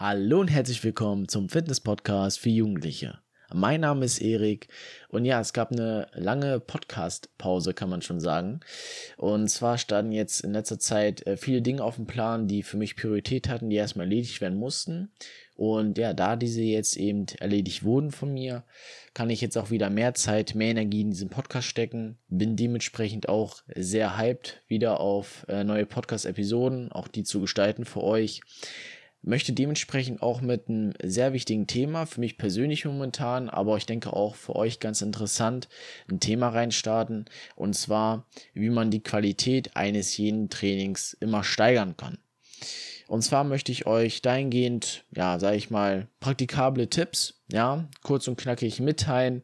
Hallo und herzlich willkommen zum Fitness-Podcast für Jugendliche. Mein Name ist Erik und ja, es gab eine lange Podcast-Pause, kann man schon sagen. Und zwar standen jetzt in letzter Zeit äh, viele Dinge auf dem Plan, die für mich Priorität hatten, die erstmal erledigt werden mussten. Und ja, da diese jetzt eben erledigt wurden von mir, kann ich jetzt auch wieder mehr Zeit, mehr Energie in diesen Podcast stecken. Bin dementsprechend auch sehr hyped wieder auf äh, neue Podcast-Episoden, auch die zu gestalten für euch möchte dementsprechend auch mit einem sehr wichtigen Thema, für mich persönlich momentan, aber ich denke auch für euch ganz interessant, ein Thema reinstarten. Und zwar, wie man die Qualität eines jeden Trainings immer steigern kann. Und zwar möchte ich euch dahingehend, ja, sage ich mal, praktikable Tipps, ja, kurz und knackig mitteilen,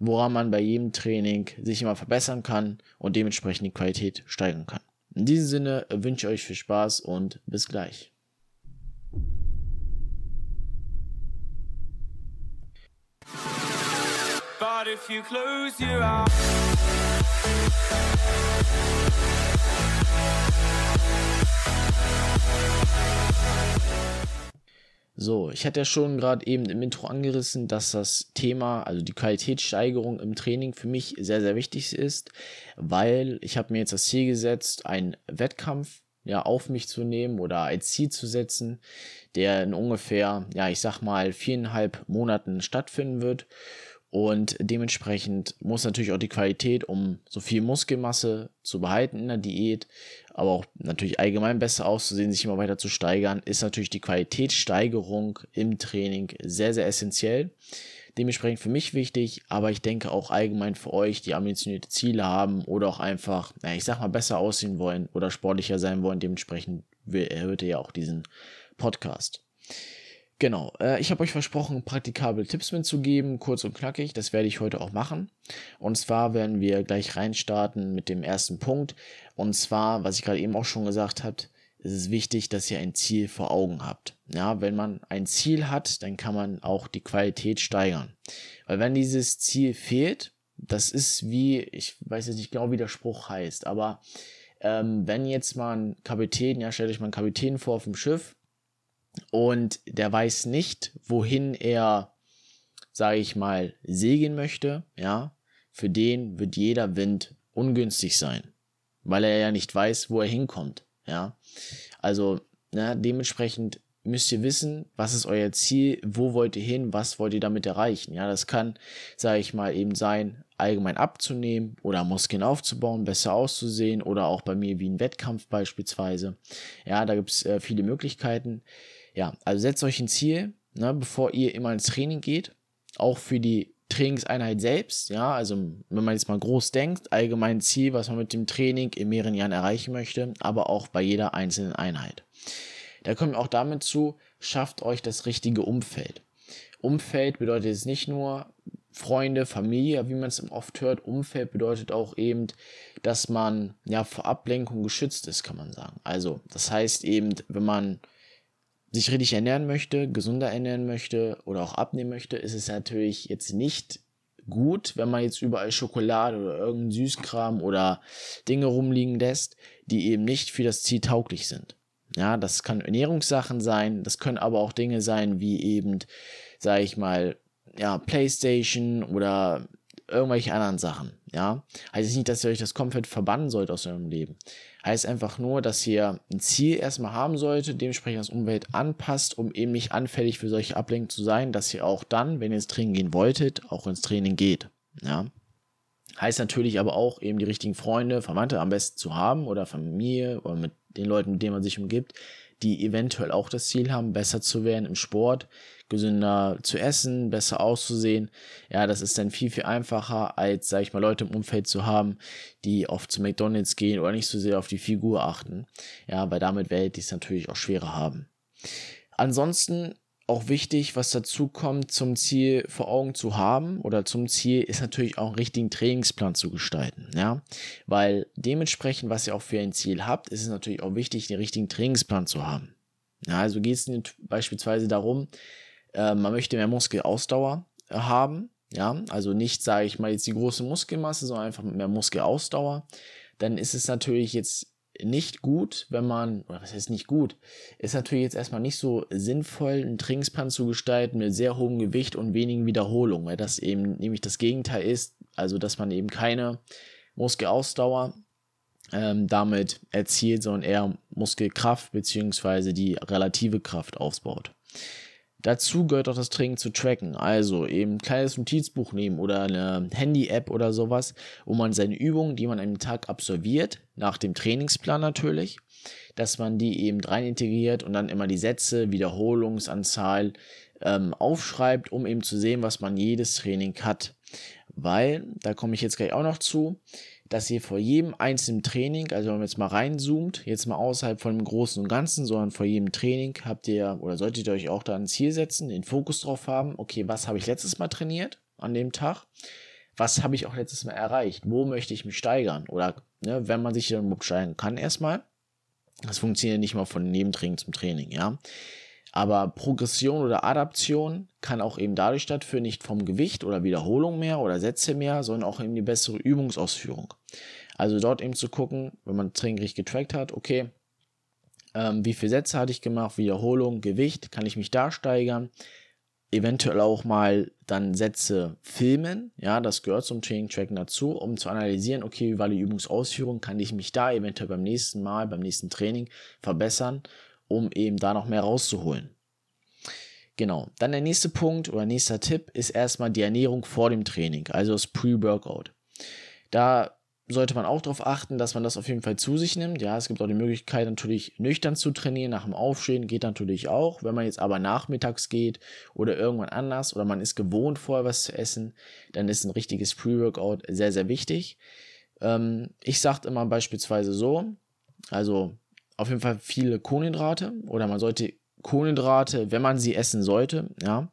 woran man bei jedem Training sich immer verbessern kann und dementsprechend die Qualität steigern kann. In diesem Sinne wünsche ich euch viel Spaß und bis gleich. But if you close your eyes So, ich hatte ja schon gerade eben im Intro angerissen, dass das Thema, also die Qualitätssteigerung im Training für mich sehr, sehr wichtig ist, weil ich habe mir jetzt das Ziel gesetzt, einen Wettkampf ja, auf mich zu nehmen oder als Ziel zu setzen, der in ungefähr, ja, ich sag mal, viereinhalb Monaten stattfinden wird. Und dementsprechend muss natürlich auch die Qualität, um so viel Muskelmasse zu behalten in der Diät, aber auch natürlich allgemein besser auszusehen, sich immer weiter zu steigern, ist natürlich die Qualitätssteigerung im Training sehr, sehr essentiell. Dementsprechend für mich wichtig, aber ich denke auch allgemein für euch, die ambitionierte Ziele haben oder auch einfach, na, ich sag mal, besser aussehen wollen oder sportlicher sein wollen. Dementsprechend hört ihr ja auch diesen Podcast. Genau, äh, ich habe euch versprochen, praktikable Tipps mitzugeben, kurz und knackig. Das werde ich heute auch machen. Und zwar werden wir gleich reinstarten mit dem ersten Punkt. Und zwar, was ich gerade eben auch schon gesagt habe, ist es wichtig, dass ihr ein Ziel vor Augen habt. Ja, wenn man ein Ziel hat, dann kann man auch die Qualität steigern. Weil wenn dieses Ziel fehlt, das ist wie, ich weiß jetzt nicht genau, wie der Spruch heißt, aber ähm, wenn jetzt mal ein Kapitän, ja, stellt euch mal einen Kapitän vor auf dem Schiff, und der weiß nicht, wohin er, sage ich mal, segeln möchte, ja, für den wird jeder Wind ungünstig sein, weil er ja nicht weiß, wo er hinkommt, ja. Also, na, dementsprechend müsst ihr wissen, was ist euer Ziel, wo wollt ihr hin, was wollt ihr damit erreichen. Ja, das kann, sage ich mal, eben sein, allgemein abzunehmen oder Muskeln aufzubauen, besser auszusehen oder auch bei mir wie ein Wettkampf beispielsweise. Ja, da gibt's äh, viele Möglichkeiten. Ja, also setzt euch ein Ziel, ne, bevor ihr immer ins Training geht. Auch für die Trainingseinheit selbst, ja, also wenn man jetzt mal groß denkt, allgemein Ziel, was man mit dem Training in mehreren Jahren erreichen möchte, aber auch bei jeder einzelnen Einheit. Da kommt auch damit zu, schafft euch das richtige Umfeld. Umfeld bedeutet jetzt nicht nur Freunde, Familie, wie man es oft hört. Umfeld bedeutet auch eben, dass man ja vor Ablenkung geschützt ist, kann man sagen. Also, das heißt eben, wenn man sich richtig ernähren möchte, gesunder ernähren möchte oder auch abnehmen möchte, ist es natürlich jetzt nicht gut, wenn man jetzt überall Schokolade oder irgendeinen Süßkram oder Dinge rumliegen lässt, die eben nicht für das Ziel tauglich sind. Ja, das kann Ernährungssachen sein, das können aber auch Dinge sein wie eben, sage ich mal, ja, Playstation oder irgendwelche anderen Sachen. Ja, heißt nicht, dass ihr euch das komplett verbannen sollt aus eurem Leben. Heißt einfach nur, dass ihr ein Ziel erstmal haben solltet, dementsprechend das Umwelt anpasst, um eben nicht anfällig für solche Ablenkungen zu sein, dass ihr auch dann, wenn ihr ins Training gehen wolltet, auch ins Training geht. Ja. Heißt natürlich aber auch, eben die richtigen Freunde, Verwandte am besten zu haben oder Familie oder mit den Leuten, mit denen man sich umgibt, die eventuell auch das Ziel haben, besser zu werden im Sport, gesünder zu essen, besser auszusehen. Ja, das ist dann viel, viel einfacher, als, sag ich mal, Leute im Umfeld zu haben, die oft zu McDonalds gehen oder nicht so sehr auf die Figur achten. Ja, weil damit werdet ihr es natürlich auch schwerer haben. Ansonsten auch wichtig, was dazu kommt, zum Ziel vor Augen zu haben oder zum Ziel ist natürlich auch einen richtigen Trainingsplan zu gestalten, ja, weil dementsprechend, was ihr auch für ein Ziel habt, ist es natürlich auch wichtig, den richtigen Trainingsplan zu haben. Ja, also geht es beispielsweise darum, äh, man möchte mehr Muskelausdauer äh, haben, ja, also nicht, sage ich mal, jetzt die große Muskelmasse, sondern einfach mehr Muskelausdauer, dann ist es natürlich jetzt nicht gut, wenn man, oder was heißt nicht gut, ist natürlich jetzt erstmal nicht so sinnvoll, einen Trainingsplan zu gestalten mit sehr hohem Gewicht und wenigen Wiederholungen, weil das eben nämlich das Gegenteil ist, also dass man eben keine Muskelausdauer ähm, damit erzielt, sondern eher Muskelkraft bzw. die relative Kraft aufbaut. Dazu gehört auch das Training zu tracken. Also eben ein kleines Notizbuch nehmen oder eine Handy-App oder sowas, wo man seine Übungen, die man am Tag absolviert, nach dem Trainingsplan natürlich, dass man die eben rein integriert und dann immer die Sätze, Wiederholungsanzahl ähm, aufschreibt, um eben zu sehen, was man jedes Training hat. Weil, da komme ich jetzt gleich auch noch zu, dass ihr vor jedem einzelnen Training, also wenn man jetzt mal reinzoomt, jetzt mal außerhalb von dem Großen und Ganzen, sondern vor jedem Training habt ihr oder solltet ihr euch auch da ein Ziel setzen, den Fokus drauf haben, okay, was habe ich letztes Mal trainiert an dem Tag? Was habe ich auch letztes Mal erreicht? Wo möchte ich mich steigern? Oder ne, wenn man sich dann überhaupt steigern kann erstmal. Das funktioniert nicht mal von Nebentraining zum Training, ja. Aber Progression oder Adaption kann auch eben dadurch stattfinden, nicht vom Gewicht oder Wiederholung mehr oder Sätze mehr, sondern auch eben die bessere Übungsausführung. Also dort eben zu gucken, wenn man Training richtig getrackt hat, okay, ähm, wie viele Sätze hatte ich gemacht, Wiederholung, Gewicht, kann ich mich da steigern? Eventuell auch mal dann Sätze filmen, ja, das gehört zum Training-Tracken dazu, um zu analysieren, okay, wie war die Übungsausführung, kann ich mich da eventuell beim nächsten Mal, beim nächsten Training verbessern um eben da noch mehr rauszuholen. Genau. Dann der nächste Punkt oder nächster Tipp ist erstmal die Ernährung vor dem Training, also das Pre-Workout. Da sollte man auch darauf achten, dass man das auf jeden Fall zu sich nimmt. Ja, es gibt auch die Möglichkeit, natürlich nüchtern zu trainieren. Nach dem Aufstehen geht natürlich auch. Wenn man jetzt aber nachmittags geht oder irgendwann anders oder man ist gewohnt, vorher was zu essen, dann ist ein richtiges Pre-Workout sehr, sehr wichtig. Ähm, ich sage immer beispielsweise so, also auf jeden Fall viele Kohlenhydrate oder man sollte Kohlenhydrate, wenn man sie essen sollte, ja,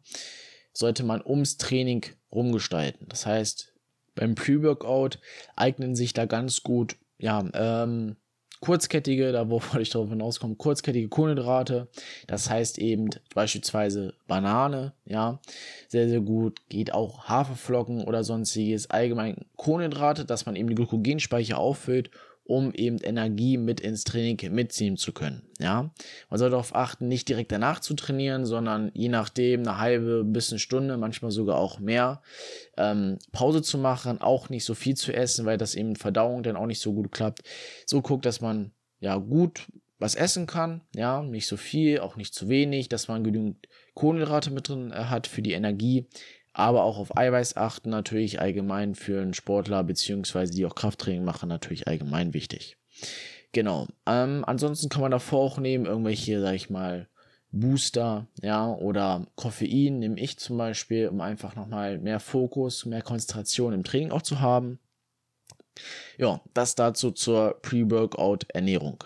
sollte man ums Training rumgestalten. Das heißt, beim Pre-Workout eignen sich da ganz gut, ja, ähm, kurzkettige, da wo wollte ich darauf hinauskommen, kurzkettige Kohlenhydrate. Das heißt eben beispielsweise Banane, ja, sehr, sehr gut. Geht auch Haferflocken oder sonstiges. Allgemein Kohlenhydrate, dass man eben die Glykogenspeicher auffüllt um eben Energie mit ins Training mitziehen zu können. Ja, man sollte darauf achten, nicht direkt danach zu trainieren, sondern je nachdem eine halbe bis eine Stunde, manchmal sogar auch mehr, ähm, Pause zu machen, auch nicht so viel zu essen, weil das eben Verdauung dann auch nicht so gut klappt. So guckt, dass man ja gut was essen kann, ja, nicht so viel, auch nicht zu wenig, dass man genügend Kohlenhydrate mit drin äh, hat für die Energie, aber auch auf Eiweiß achten, natürlich allgemein für einen Sportler, beziehungsweise die auch Krafttraining machen, natürlich allgemein wichtig. Genau. Ähm, ansonsten kann man davor auch nehmen, irgendwelche, sag ich mal, Booster, ja, oder Koffein nehme ich zum Beispiel, um einfach nochmal mehr Fokus, mehr Konzentration im Training auch zu haben. Ja, das dazu zur Pre-Workout-Ernährung.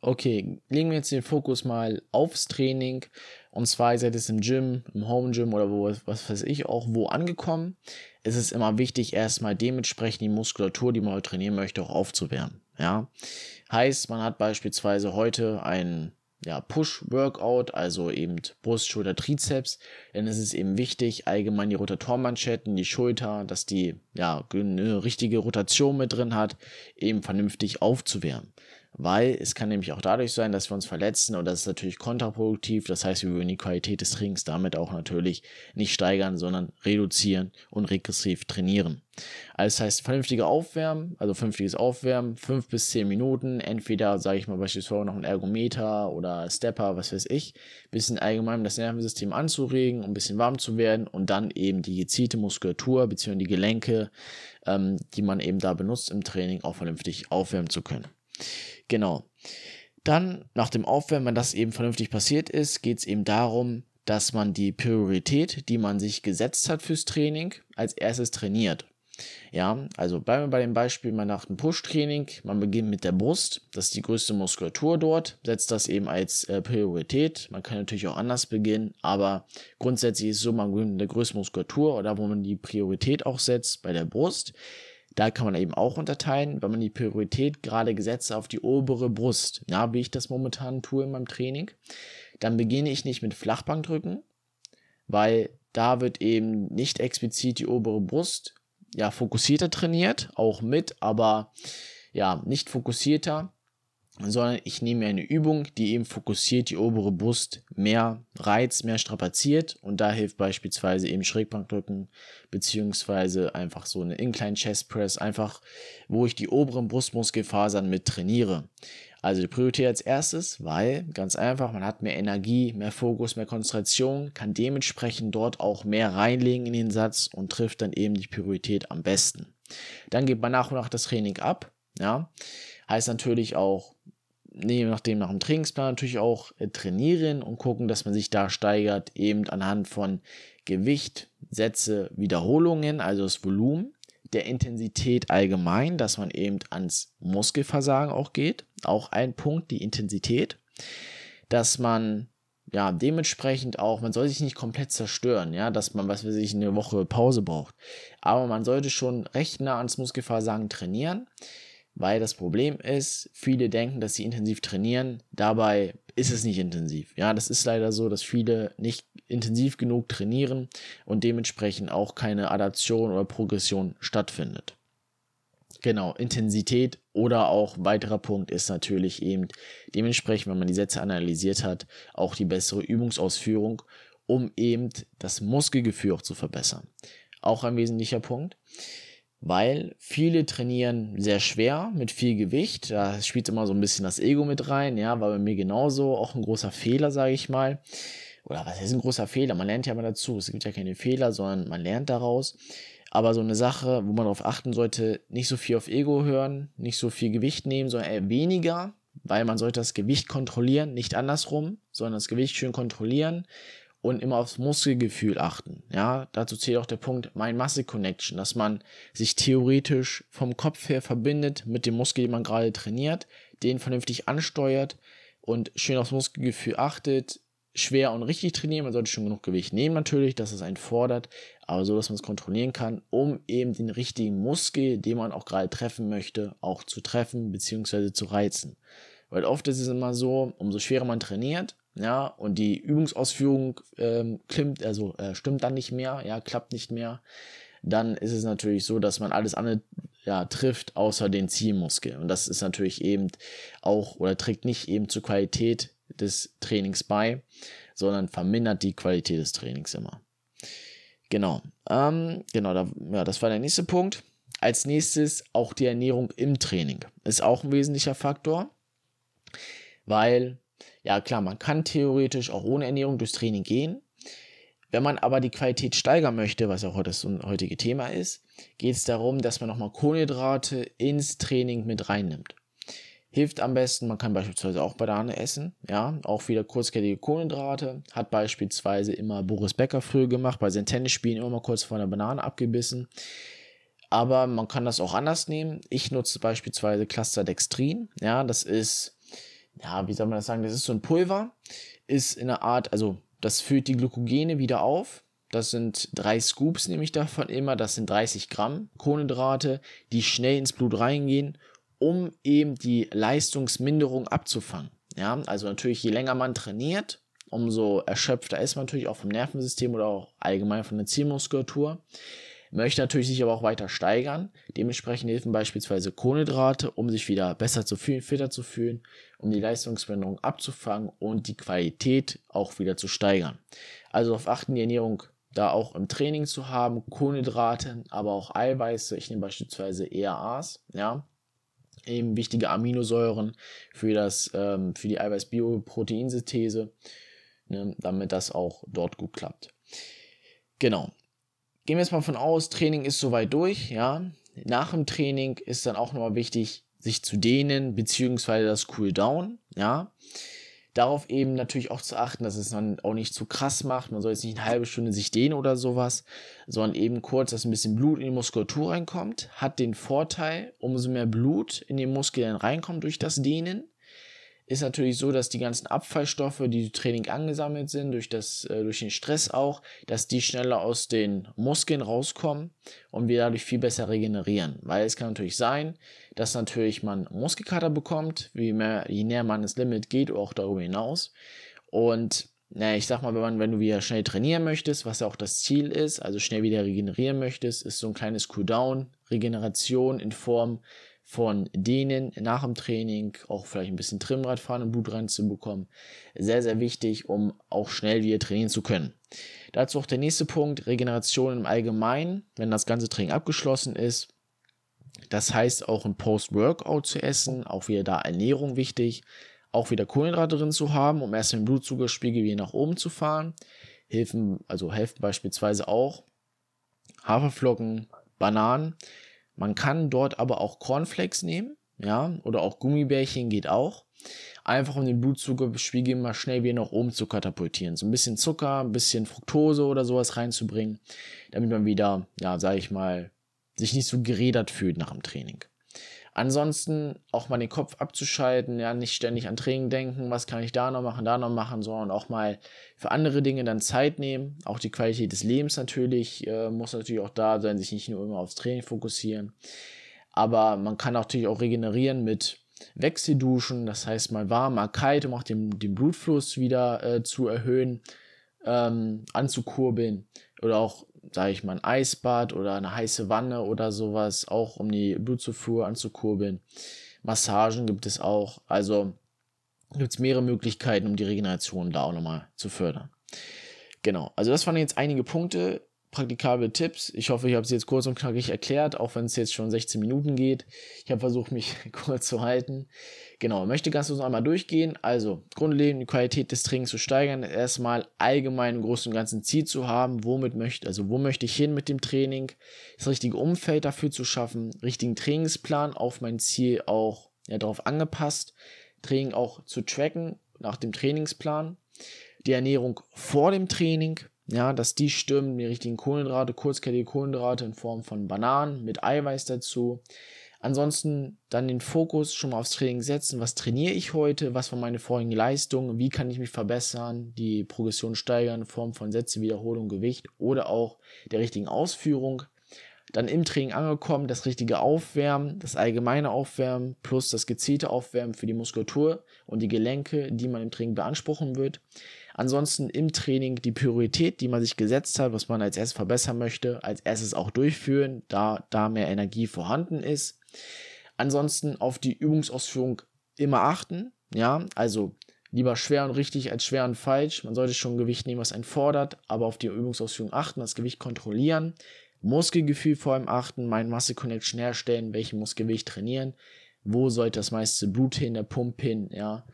Okay, legen wir jetzt den Fokus mal aufs Training und zwar seid ihr im Gym, im Home Gym oder wo, was weiß ich auch, wo angekommen. Es ist immer wichtig, erstmal dementsprechend die Muskulatur, die man heute trainieren möchte, auch aufzuwärmen. Ja, heißt, man hat beispielsweise heute ein ja, Push-Workout, also eben Brust, Schulter, Trizeps, dann ist es eben wichtig, allgemein die Rotatormanschetten, die Schulter, dass die ja eine richtige Rotation mit drin hat, eben vernünftig aufzuwärmen weil es kann nämlich auch dadurch sein, dass wir uns verletzen und das ist natürlich kontraproduktiv. Das heißt, wir würden die Qualität des Trainings damit auch natürlich nicht steigern, sondern reduzieren und regressiv trainieren. Also das heißt, vernünftige Aufwärmen, also vernünftiges Aufwärmen, fünf bis zehn Minuten, entweder, sage ich mal, beispielsweise noch ein Ergometer oder Stepper, was weiß ich, bisschen allgemein das Nervensystem anzuregen, um ein bisschen warm zu werden und dann eben die gezielte Muskulatur bzw. die Gelenke, ähm, die man eben da benutzt im Training, auch vernünftig aufwärmen zu können. Genau. Dann, nach dem Aufwärmen, wenn das eben vernünftig passiert ist, geht es eben darum, dass man die Priorität, die man sich gesetzt hat fürs Training, als erstes trainiert. Ja, also bleiben wir bei dem Beispiel, man macht ein Push-Training, man beginnt mit der Brust, das ist die größte Muskulatur dort, setzt das eben als äh, Priorität. Man kann natürlich auch anders beginnen, aber grundsätzlich ist es so, man beginnt mit der größten Muskulatur oder wo man die Priorität auch setzt, bei der Brust. Da kann man eben auch unterteilen, wenn man die Priorität gerade gesetzt auf die obere Brust, ja, wie ich das momentan tue in meinem Training, dann beginne ich nicht mit Flachbankdrücken, weil da wird eben nicht explizit die obere Brust ja fokussierter trainiert, auch mit, aber ja, nicht fokussierter. Sondern ich nehme eine Übung, die eben fokussiert die obere Brust mehr reizt, mehr strapaziert und da hilft beispielsweise eben Schrägbankdrücken beziehungsweise einfach so eine Incline Chest Press, einfach wo ich die oberen Brustmuskelfasern mit trainiere. Also die Priorität als erstes, weil ganz einfach, man hat mehr Energie, mehr Fokus, mehr Konzentration, kann dementsprechend dort auch mehr reinlegen in den Satz und trifft dann eben die Priorität am besten. Dann geht man nach und nach das Training ab, ja. Heißt natürlich auch je nachdem nach dem Trainingsplan natürlich auch äh, trainieren und gucken, dass man sich da steigert, eben anhand von Gewicht, Sätze, Wiederholungen, also das Volumen, der Intensität allgemein, dass man eben ans Muskelversagen auch geht. Auch ein Punkt, die Intensität, dass man ja dementsprechend auch, man soll sich nicht komplett zerstören, ja, dass man, was weiß ich, eine Woche Pause braucht. Aber man sollte schon recht nah ans Muskelversagen trainieren weil das Problem ist, viele denken, dass sie intensiv trainieren, dabei ist es nicht intensiv. Ja, das ist leider so, dass viele nicht intensiv genug trainieren und dementsprechend auch keine Adaption oder Progression stattfindet. Genau, Intensität oder auch weiterer Punkt ist natürlich eben dementsprechend, wenn man die Sätze analysiert hat, auch die bessere Übungsausführung, um eben das Muskelgefühl auch zu verbessern. Auch ein wesentlicher Punkt weil viele trainieren sehr schwer mit viel Gewicht. Da spielt immer so ein bisschen das Ego mit rein, ja, war bei mir genauso auch ein großer Fehler, sage ich mal. Oder was ist ein großer Fehler? Man lernt ja immer dazu. Es gibt ja keine Fehler, sondern man lernt daraus. Aber so eine Sache, wo man darauf achten sollte, nicht so viel auf Ego hören, nicht so viel Gewicht nehmen, sondern eher weniger, weil man sollte das Gewicht kontrollieren, nicht andersrum, sondern das Gewicht schön kontrollieren und immer aufs Muskelgefühl achten. Ja, dazu zählt auch der Punkt Mind-Muscle-Connection, dass man sich theoretisch vom Kopf her verbindet mit dem Muskel, den man gerade trainiert, den vernünftig ansteuert und schön aufs Muskelgefühl achtet, schwer und richtig trainieren. Man sollte schon genug Gewicht nehmen natürlich, dass es einen fordert, aber so, dass man es kontrollieren kann, um eben den richtigen Muskel, den man auch gerade treffen möchte, auch zu treffen bzw. zu reizen. Weil oft ist es immer so, umso schwerer man trainiert, ja, und die Übungsausführung ähm, klimmt, also äh, stimmt dann nicht mehr, ja, klappt nicht mehr, dann ist es natürlich so, dass man alles andere ja, trifft, außer den Zielmuskel. Und das ist natürlich eben auch oder trägt nicht eben zur Qualität des Trainings bei, sondern vermindert die Qualität des Trainings immer. Genau, ähm, genau, da, ja, das war der nächste Punkt. Als nächstes auch die Ernährung im Training ist auch ein wesentlicher Faktor, weil ja klar, man kann theoretisch auch ohne Ernährung durchs Training gehen. Wenn man aber die Qualität steigern möchte, was auch heute das heutige Thema ist, geht es darum, dass man nochmal Kohlenhydrate ins Training mit reinnimmt. Hilft am besten, man kann beispielsweise auch Banane essen, ja, auch wieder kurzkettige Kohlenhydrate. Hat beispielsweise immer Boris Becker früher gemacht, bei seinen Tennisspielen immer mal kurz vor einer Banane abgebissen. Aber man kann das auch anders nehmen. Ich nutze beispielsweise Cluster Dextrin, ja, das ist ja, wie soll man das sagen, das ist so ein Pulver, ist in einer Art, also das füllt die Glykogene wieder auf. Das sind drei Scoops, nehme ich davon immer. Das sind 30 Gramm Kohlenhydrate, die schnell ins Blut reingehen, um eben die Leistungsminderung abzufangen. Ja, also natürlich, je länger man trainiert, umso erschöpfter ist man natürlich auch vom Nervensystem oder auch allgemein von der Zielmuskulatur möchte natürlich sich aber auch weiter steigern. Dementsprechend helfen beispielsweise Kohlenhydrate, um sich wieder besser zu fühlen, fitter zu fühlen, um die Leistungsveränderung abzufangen und die Qualität auch wieder zu steigern. Also auf achten, die Ernährung da auch im Training zu haben, Kohlenhydrate, aber auch Eiweiße. Ich nehme beispielsweise ERAs, ja, eben wichtige Aminosäuren für das, ähm, für die Eiweiß-Bio-Proteinsynthese, ne, damit das auch dort gut klappt. Genau. Gehen wir jetzt mal von aus, Training ist soweit durch, ja. Nach dem Training ist dann auch nochmal wichtig, sich zu dehnen, beziehungsweise das Cooldown, ja. Darauf eben natürlich auch zu achten, dass es dann auch nicht zu krass macht. Man soll jetzt nicht eine halbe Stunde sich dehnen oder sowas, sondern eben kurz, dass ein bisschen Blut in die Muskulatur reinkommt. Hat den Vorteil, umso mehr Blut in den Muskeln reinkommt durch das Dehnen, ist natürlich so, dass die ganzen Abfallstoffe, die im Training angesammelt sind, durch, das, äh, durch den Stress auch, dass die schneller aus den Muskeln rauskommen und wir dadurch viel besser regenerieren. Weil es kann natürlich sein, dass natürlich man Muskelkater bekommt, wie mehr, je näher man ins Limit geht auch darüber hinaus. Und naja, ich sag mal, wenn, man, wenn du wieder schnell trainieren möchtest, was ja auch das Ziel ist, also schnell wieder regenerieren möchtest, ist so ein kleines Cooldown, Regeneration in Form von denen nach dem Training auch vielleicht ein bisschen Trimmrad fahren und Blut reinzubekommen. Sehr, sehr wichtig, um auch schnell wieder trainieren zu können. Dazu auch der nächste Punkt, Regeneration im Allgemeinen, wenn das ganze Training abgeschlossen ist. Das heißt auch ein Post-Workout zu essen, auch wieder da Ernährung wichtig, auch wieder Kohlenhydrate drin zu haben, um erst den Blutzuckerspiegel wieder nach oben zu fahren. Hilfen, also helfen beispielsweise auch Haferflocken, Bananen. Man kann dort aber auch Cornflakes nehmen, ja, oder auch Gummibärchen geht auch. Einfach um den Blutzuckerspiegel mal schnell wieder nach oben zu katapultieren. So ein bisschen Zucker, ein bisschen Fructose oder sowas reinzubringen, damit man wieder, ja, sag ich mal, sich nicht so gerädert fühlt nach dem Training. Ansonsten auch mal den Kopf abzuschalten, ja, nicht ständig an Training denken, was kann ich da noch machen, da noch machen, sondern auch mal für andere Dinge dann Zeit nehmen. Auch die Qualität des Lebens natürlich äh, muss natürlich auch da sein, sich nicht nur immer aufs Training fokussieren. Aber man kann natürlich auch regenerieren mit Wechselduschen, das heißt mal warm, mal kalt, um auch den, den Blutfluss wieder äh, zu erhöhen, ähm, anzukurbeln. Oder auch sage ich mal, ein Eisbad oder eine heiße Wanne oder sowas, auch um die Blutzufuhr anzukurbeln. Massagen gibt es auch. Also gibt es mehrere Möglichkeiten, um die Regeneration da auch nochmal zu fördern. Genau, also das waren jetzt einige Punkte praktikable Tipps. Ich hoffe, ich habe sie jetzt kurz und knackig erklärt, auch wenn es jetzt schon 16 Minuten geht. Ich habe versucht, mich kurz zu halten. Genau, möchte ganz kurz einmal durchgehen. Also, grundlegend die Qualität des Trainings zu steigern, erstmal allgemein im Großen und Ganzen Ziel zu haben, womit möchte, also wo möchte ich hin mit dem Training, das richtige Umfeld dafür zu schaffen, richtigen Trainingsplan auf mein Ziel auch ja, darauf angepasst, Training auch zu tracken nach dem Trainingsplan, die Ernährung vor dem Training, ja, dass die stimmen, die richtigen Kohlenhydrate, kurzkettige Kohlenhydrate in Form von Bananen mit Eiweiß dazu. Ansonsten dann den Fokus schon mal aufs Training setzen. Was trainiere ich heute? Was waren meine vorigen Leistungen? Wie kann ich mich verbessern? Die Progression steigern in Form von Sätze, Wiederholung, Gewicht oder auch der richtigen Ausführung. Dann im Training angekommen, das richtige Aufwärmen, das allgemeine Aufwärmen plus das gezielte Aufwärmen für die Muskulatur und die Gelenke, die man im Training beanspruchen wird. Ansonsten im Training die Priorität, die man sich gesetzt hat, was man als erstes verbessern möchte, als erstes auch durchführen, da da mehr Energie vorhanden ist. Ansonsten auf die Übungsausführung immer achten, ja, also lieber schwer und richtig als schwer und falsch. Man sollte schon Gewicht nehmen, was einen fordert, aber auf die Übungsausführung achten, das Gewicht kontrollieren, Muskelgefühl vor allem achten, Mind Muscle Connection herstellen, welchen Muskelgewicht trainieren, wo sollte das meiste Blut hin, der Pump hin, ja,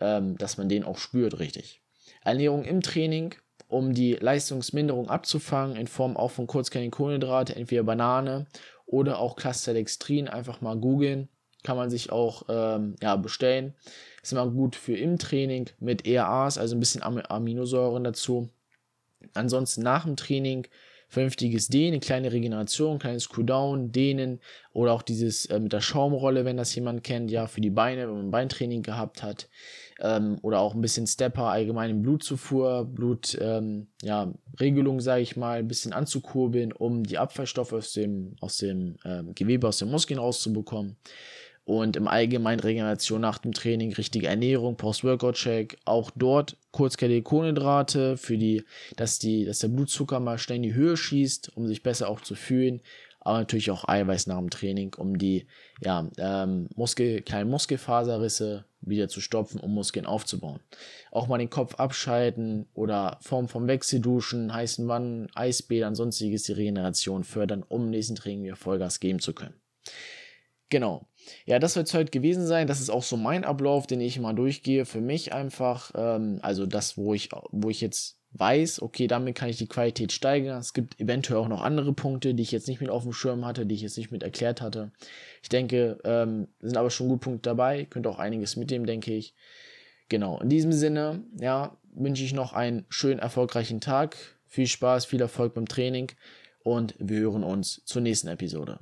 ähm, dass man den auch spürt richtig. Ernährung im Training, um die Leistungsminderung abzufangen, in Form auch von kurzkettigen Kohlenhydrate, entweder Banane oder auch Clusterdextrin, einfach mal googeln. Kann man sich auch ähm, ja, bestellen. Ist immer gut für im Training mit ERAs, also ein bisschen Aminosäuren dazu. Ansonsten nach dem Training vernünftiges Dehnen, kleine Regeneration, kleines Cooldown, Dehnen oder auch dieses äh, mit der Schaumrolle, wenn das jemand kennt, ja, für die Beine, wenn man Beintraining gehabt hat ähm, oder auch ein bisschen Stepper, allgemein Blutzufuhr, Blut, ähm, ja, Regelung, sage ich mal, ein bisschen anzukurbeln, um die Abfallstoffe aus dem, aus dem ähm, Gewebe, aus den Muskeln rauszubekommen. Und im Allgemeinen Regeneration nach dem Training, richtige Ernährung, Post-Workout-Check, auch dort kurzkettige Kohlenhydrate, für die, dass die, dass der Blutzucker mal schnell in die Höhe schießt, um sich besser auch zu fühlen aber natürlich auch Eiweiß nach dem Training, um die ja, ähm, Muskel, kleinen Muskelfaserrisse wieder zu stopfen, um Muskeln aufzubauen. Auch mal den Kopf abschalten oder Form vom Wechselduschen, heißen Wannen, Eisbädern, sonstiges die Regeneration fördern, um im nächsten Training wieder Vollgas geben zu können. Genau. Ja, das wird es heute gewesen sein. Das ist auch so mein Ablauf, den ich mal durchgehe. Für mich einfach, ähm, also das, wo ich, wo ich jetzt weiß, okay, damit kann ich die Qualität steigern. Es gibt eventuell auch noch andere Punkte, die ich jetzt nicht mit auf dem Schirm hatte, die ich jetzt nicht mit erklärt hatte. Ich denke, ähm, sind aber schon gut Punkte dabei. Könnt auch einiges mitnehmen, denke ich. Genau, in diesem Sinne, ja, wünsche ich noch einen schönen, erfolgreichen Tag. Viel Spaß, viel Erfolg beim Training und wir hören uns zur nächsten Episode.